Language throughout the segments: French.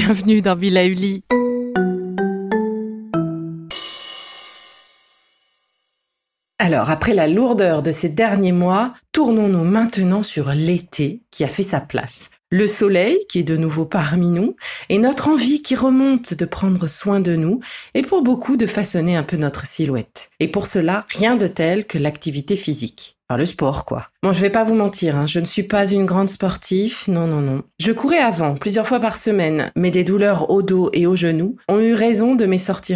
Bienvenue dans Villa Uli. Alors, après la lourdeur de ces derniers mois, tournons-nous maintenant sur l'été qui a fait sa place. Le soleil qui est de nouveau parmi nous et notre envie qui remonte de prendre soin de nous et pour beaucoup de façonner un peu notre silhouette. Et pour cela, rien de tel que l'activité physique. Enfin, le sport, quoi. Bon, je vais pas vous mentir, hein, je ne suis pas une grande sportive, non, non, non. Je courais avant, plusieurs fois par semaine, mais des douleurs au dos et aux genoux ont eu raison de mes sorties.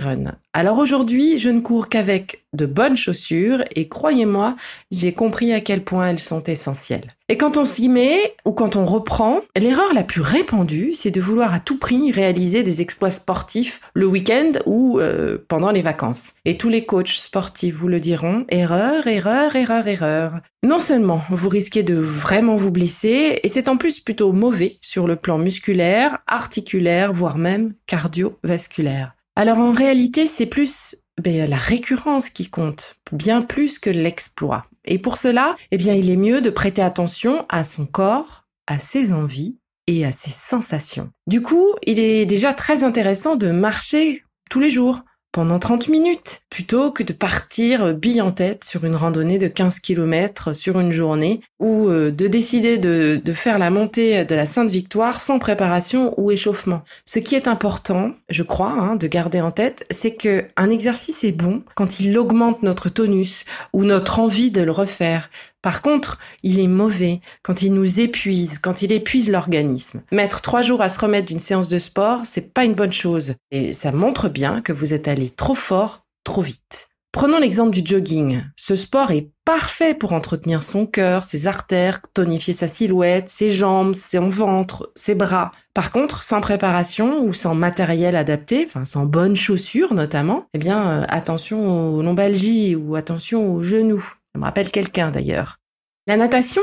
Alors aujourd'hui, je ne cours qu'avec de bonnes chaussures et croyez-moi, j'ai compris à quel point elles sont essentielles. Et quand on s'y met ou quand on reprend, l'erreur la plus répandue, c'est de vouloir à tout prix réaliser des exploits sportifs le week-end ou euh, pendant les vacances. Et tous les coachs sportifs vous le diront, erreur, erreur, erreur, erreur. Non seulement vous risquez de vraiment vous blesser, et c'est en plus plutôt mauvais sur le plan musculaire, articulaire, voire même cardiovasculaire. Alors en réalité, c'est plus ben, la récurrence qui compte, bien plus que l'exploit. Et pour cela, eh bien, il est mieux de prêter attention à son corps, à ses envies et à ses sensations. Du coup, il est déjà très intéressant de marcher tous les jours, pendant 30 minutes, plutôt que de partir bille en tête sur une randonnée de 15 km sur une journée, ou euh, de décider de, faire la montée de la Sainte Victoire sans préparation ou échauffement. Ce qui est important, je crois, hein, de garder en tête, c'est que un exercice est bon quand il augmente notre tonus ou notre envie de le refaire. Par contre, il est mauvais quand il nous épuise, quand il épuise l'organisme. Mettre trois jours à se remettre d'une séance de sport, c'est pas une bonne chose. Et ça montre bien que vous êtes allé trop fort, trop vite. Prenons l'exemple du jogging. Ce sport est parfait pour entretenir son cœur, ses artères, tonifier sa silhouette, ses jambes, son ventre, ses bras. Par contre, sans préparation ou sans matériel adapté, enfin sans bonnes chaussures notamment, eh bien euh, attention aux lombalgies ou attention aux genoux. Ça me rappelle quelqu'un d'ailleurs. La natation?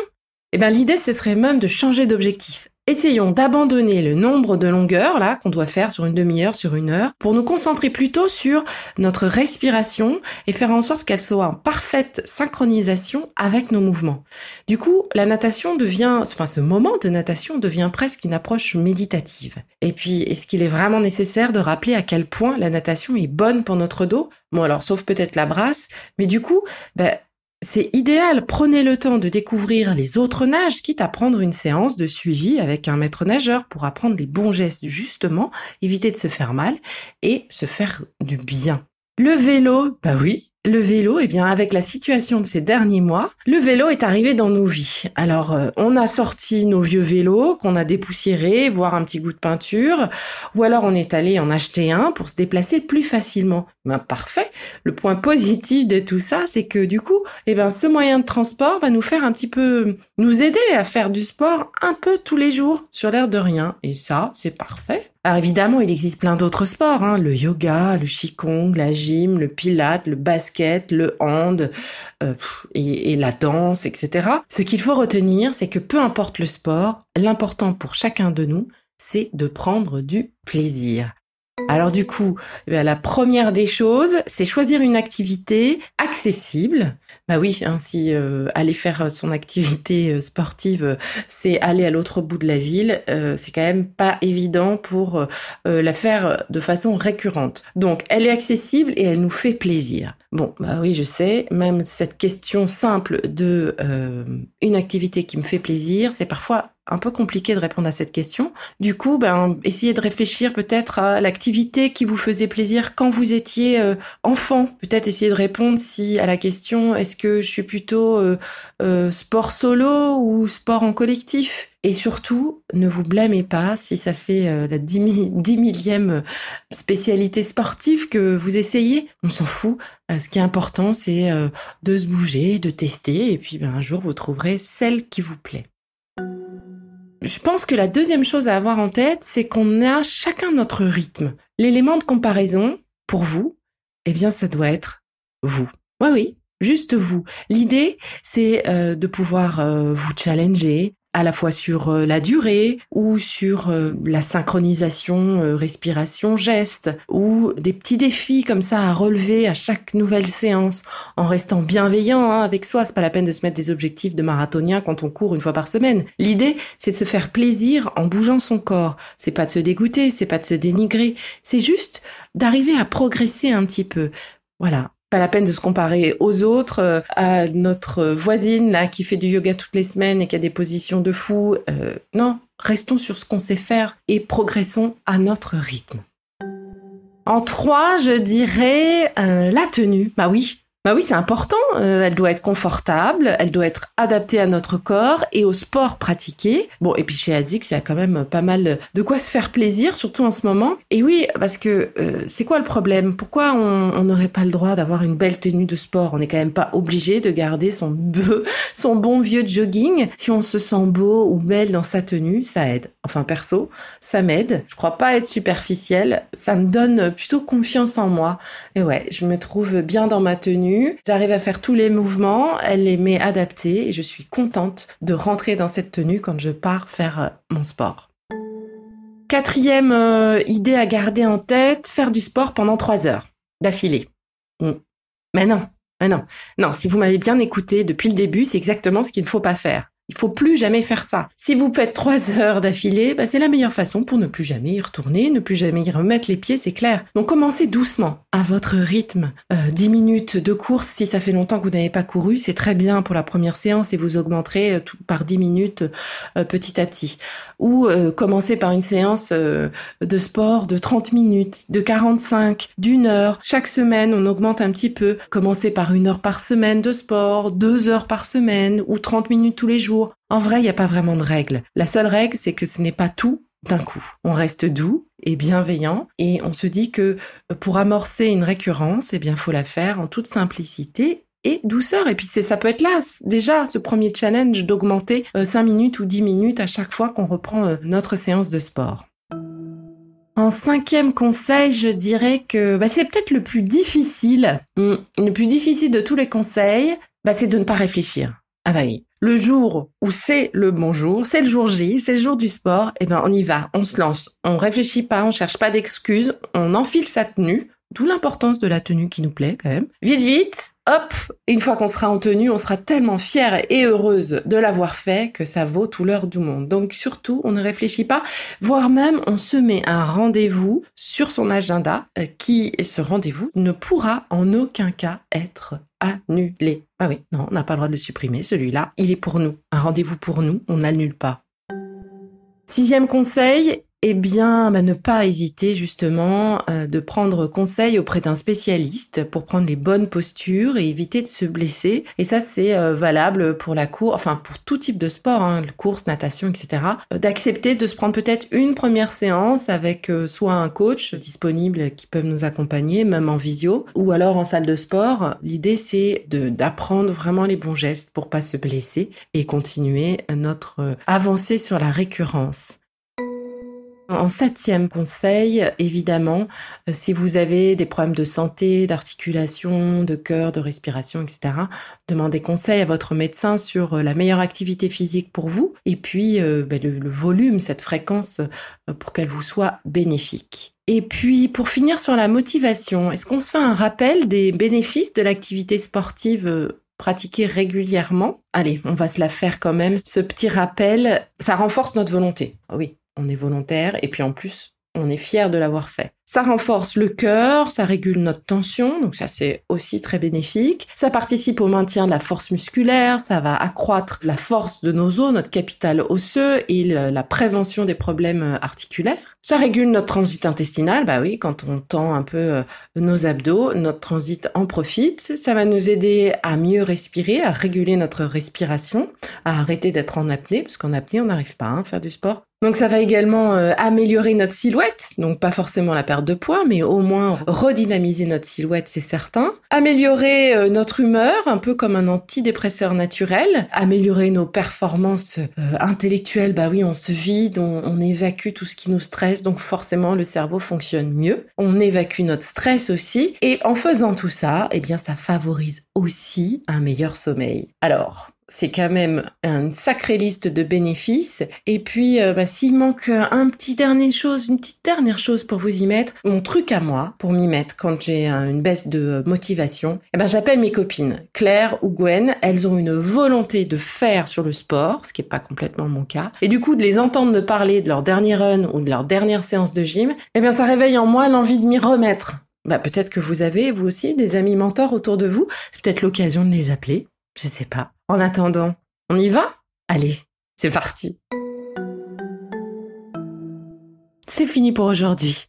Eh bien l'idée ce serait même de changer d'objectif. Essayons d'abandonner le nombre de longueurs là qu'on doit faire sur une demi-heure, sur une heure, pour nous concentrer plutôt sur notre respiration et faire en sorte qu'elle soit en parfaite synchronisation avec nos mouvements. Du coup, la natation devient, enfin ce moment de natation devient presque une approche méditative. Et puis, est-ce qu'il est vraiment nécessaire de rappeler à quel point la natation est bonne pour notre dos? Bon alors, sauf peut-être la brasse, mais du coup, ben, c'est idéal, prenez le temps de découvrir les autres nages, quitte à prendre une séance de suivi avec un maître nageur pour apprendre les bons gestes justement, éviter de se faire mal et se faire du bien. Le vélo, bah oui, le vélo, eh bien, avec la situation de ces derniers mois, le vélo est arrivé dans nos vies. Alors, euh, on a sorti nos vieux vélos qu'on a dépoussiérés, voire un petit goût de peinture, ou alors on est allé en acheter un pour se déplacer plus facilement. Ben, parfait. Le point positif de tout ça, c'est que du coup, eh ben, ce moyen de transport va nous faire un petit peu, nous aider à faire du sport un peu tous les jours sur l'air de rien. Et ça, c'est parfait. Alors évidemment, il existe plein d'autres sports, hein, le yoga, le qigong, la gym, le pilate, le basket, le hand euh, et, et la danse, etc. Ce qu'il faut retenir, c'est que peu importe le sport, l'important pour chacun de nous, c'est de prendre du plaisir. Alors du coup, eh la première des choses, c'est choisir une activité accessible. Bah oui, hein, si euh, aller faire son activité euh, sportive, euh, c'est aller à l'autre bout de la ville, c'est quand même pas évident pour la faire de façon récurrente. Donc, elle est accessible et elle nous fait plaisir. Bon, bah oui, je sais, même cette question simple de une activité qui me fait plaisir, c'est parfois un peu compliqué de répondre à cette question. Du coup, ben, essayez de réfléchir peut-être à l'activité qui vous faisait plaisir quand vous étiez euh, enfant. Peut-être essayer de répondre si à la question est-ce que je suis plutôt euh, euh, sport solo ou sport en collectif? Et surtout, ne vous blâmez pas si ça fait la dix, millième spécialité sportive que vous essayez. On s'en fout. ce qui est important, c'est de se bouger, de tester, et puis ben, un jour, vous trouverez celle qui vous plaît. Je pense que la deuxième chose à avoir en tête, c'est qu'on a chacun notre rythme. L'élément de comparaison, pour vous, eh bien, ça doit être vous. Oui, oui, juste vous. L'idée, c'est euh, de pouvoir euh, vous challenger, à la fois sur euh, la durée ou sur euh, la synchronisation euh, respiration geste ou des petits défis comme ça à relever à chaque nouvelle séance en restant bienveillant hein, avec soi. C'est pas la peine de se mettre des objectifs de marathonien quand on court une fois par semaine. L'idée, c'est de se faire plaisir en bougeant son corps. C'est pas de se dégoûter, c'est pas de se dénigrer, c'est juste d'arriver à progresser un petit peu. Voilà, pas la peine de se comparer aux autres, euh, à notre voisine qui fait du yoga toutes les semaines et qui a des positions de fou. Euh, non, restons sur ce qu'on sait faire et progressons à notre rythme. En trois, je dirais euh, la tenue. Bah oui, bah oui, c'est important. Euh, elle doit être confortable, elle doit être adaptée à notre corps et au sport pratiqué. Bon, et puis chez Azix, il y a quand même pas mal de quoi se faire plaisir, surtout en ce moment. Et oui, parce que euh, c'est quoi le problème? Pourquoi on n'aurait pas le droit d'avoir une belle tenue de sport? On n'est quand même pas obligé de garder son, son bon vieux jogging. Si on se sent beau ou belle dans sa tenue, ça aide. Enfin, perso, ça m'aide. Je crois pas être superficielle. Ça me donne plutôt confiance en moi. Et ouais, je me trouve bien dans ma tenue J'arrive à faire tous les mouvements, elle les met adaptés et je suis contente de rentrer dans cette tenue quand je pars faire euh, mon sport. Quatrième euh, idée à garder en tête, faire du sport pendant trois heures d'affilée. Mais non, mais non, non, si vous m'avez bien écouté depuis le début, c'est exactement ce qu'il ne faut pas faire. Il faut plus jamais faire ça. Si vous faites trois heures d'affilée, bah, c'est la meilleure façon pour ne plus jamais y retourner, ne plus jamais y remettre les pieds, c'est clair. Donc commencez doucement, à votre rythme. Euh, 10 minutes de course, si ça fait longtemps que vous n'avez pas couru, c'est très bien pour la première séance et vous augmenterez euh, par 10 minutes euh, petit à petit. Ou euh, commencez par une séance de sport de 30 minutes, de 45, d'une heure. Chaque semaine, on augmente un petit peu. Commencez par une heure par semaine de sport, deux heures par semaine ou 30 minutes tous les jours en vrai, il n'y a pas vraiment de règle. La seule règle, c'est que ce n'est pas tout d'un coup. On reste doux et bienveillant et on se dit que euh, pour amorcer une récurrence, eh bien, faut la faire en toute simplicité et douceur. Et puis ça peut être là, déjà, ce premier challenge d'augmenter 5 euh, minutes ou 10 minutes à chaque fois qu'on reprend euh, notre séance de sport. En cinquième conseil, je dirais que bah, c'est peut-être le plus difficile. Hmm, le plus difficile de tous les conseils, bah, c'est de ne pas réfléchir. Le jour où c'est le bon jour, c'est le jour J, c'est le jour du sport, eh ben on y va, on se lance, on réfléchit pas, on cherche pas d'excuses, on enfile sa tenue, d'où l'importance de la tenue qui nous plaît quand même. Vite vite, hop, une fois qu'on sera en tenue, on sera tellement fière et heureuse de l'avoir fait que ça vaut tout l'heure du monde. Donc surtout, on ne réfléchit pas, voire même on se met un rendez-vous sur son agenda euh, qui, ce rendez-vous, ne pourra en aucun cas être annulé. Ah oui, non, on n'a pas le droit de le supprimer, celui-là. Il est pour nous. Un rendez-vous pour nous, on n'annule pas. Sixième conseil, eh bien, bah, ne pas hésiter justement euh, de prendre conseil auprès d'un spécialiste pour prendre les bonnes postures et éviter de se blesser. Et ça, c'est euh, valable pour la course, enfin pour tout type de sport, hein, course, natation, etc. Euh, d'accepter de se prendre peut-être une première séance avec soit un coach disponible qui peut nous accompagner, même en visio, ou alors en salle de sport. L'idée, c'est d'apprendre vraiment les bons gestes pour pas se blesser et continuer notre avancée sur la récurrence. En septième conseil, évidemment, euh, si vous avez des problèmes de santé, d'articulation, de cœur, de respiration, etc., demandez conseil à votre médecin sur euh, la meilleure activité physique pour vous et puis euh, ben, le, volume, cette fréquence pour qu'elle vous soit bénéfique. Et puis, pour finir sur la motivation, est-ce qu'on se fait un rappel des bénéfices de l'activité sportive pratiquée régulièrement? Allez, on va se la faire quand même. Ce petit rappel, ça renforce notre volonté. Oui, on est volontaire et puis en plus, on est fier de l'avoir fait. Ça renforce le cœur, ça régule notre tension, donc ça c'est aussi très bénéfique. Ça participe au maintien de la force musculaire, ça va accroître la force de nos os, notre capital osseux et la prévention des problèmes euh, articulaires. Ça régule notre transit intestinal, bah oui, quand on tend un peu euh, nos abdos, notre transit en profite. Ça va nous aider à mieux respirer, à réguler notre respiration, à arrêter d'être en apnée, parce qu'en apnée on n'arrive pas hein, à faire du sport. Donc ça va également euh, améliorer notre silhouette, donc pas forcément la perte de poids, mais au moins redynamiser notre silhouette, c'est certain. Améliorer euh, notre humeur, un peu comme un antidépresseur naturel. Améliorer nos performances euh, intellectuelles, bah oui, on se vide, on, on, évacue tout ce qui nous stresse, donc forcément le cerveau fonctionne mieux. On évacue notre stress aussi, et en faisant tout ça, eh bien ça favorise aussi un meilleur sommeil. Alors, c'est quand même une sacrée liste de bénéfices. Et puis, euh, bah, s'il manque un petit dernier chose, une petite dernière chose pour vous y mettre, mon truc à moi pour m'y mettre quand j'ai une baisse de motivation, eh ben j'appelle mes copines Claire ou Gwen. Elles ont une volonté de faire sur le sport, ce qui est pas complètement mon cas. Et du coup, de les entendre me parler de leur dernier run ou de leur dernière séance de gym, eh bien ça réveille en moi l'envie de m'y remettre. Bah, peut-être que vous avez, vous aussi, des amis mentors autour de vous. C'est peut-être l'occasion de les appeler. Je sais pas. En attendant, on y va? Allez, c'est parti. C'est fini pour aujourd'hui.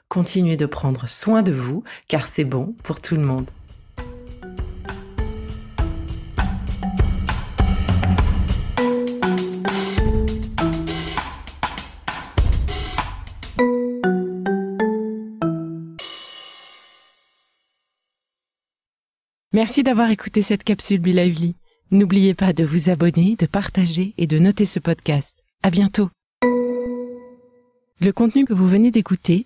continuez de prendre soin de vous, car c'est bon pour tout le monde. Merci d'avoir écouté cette capsule Be Lively. N'oubliez pas de vous abonner, de partager et de noter ce podcast. À bientôt. Le contenu que vous venez d'écouter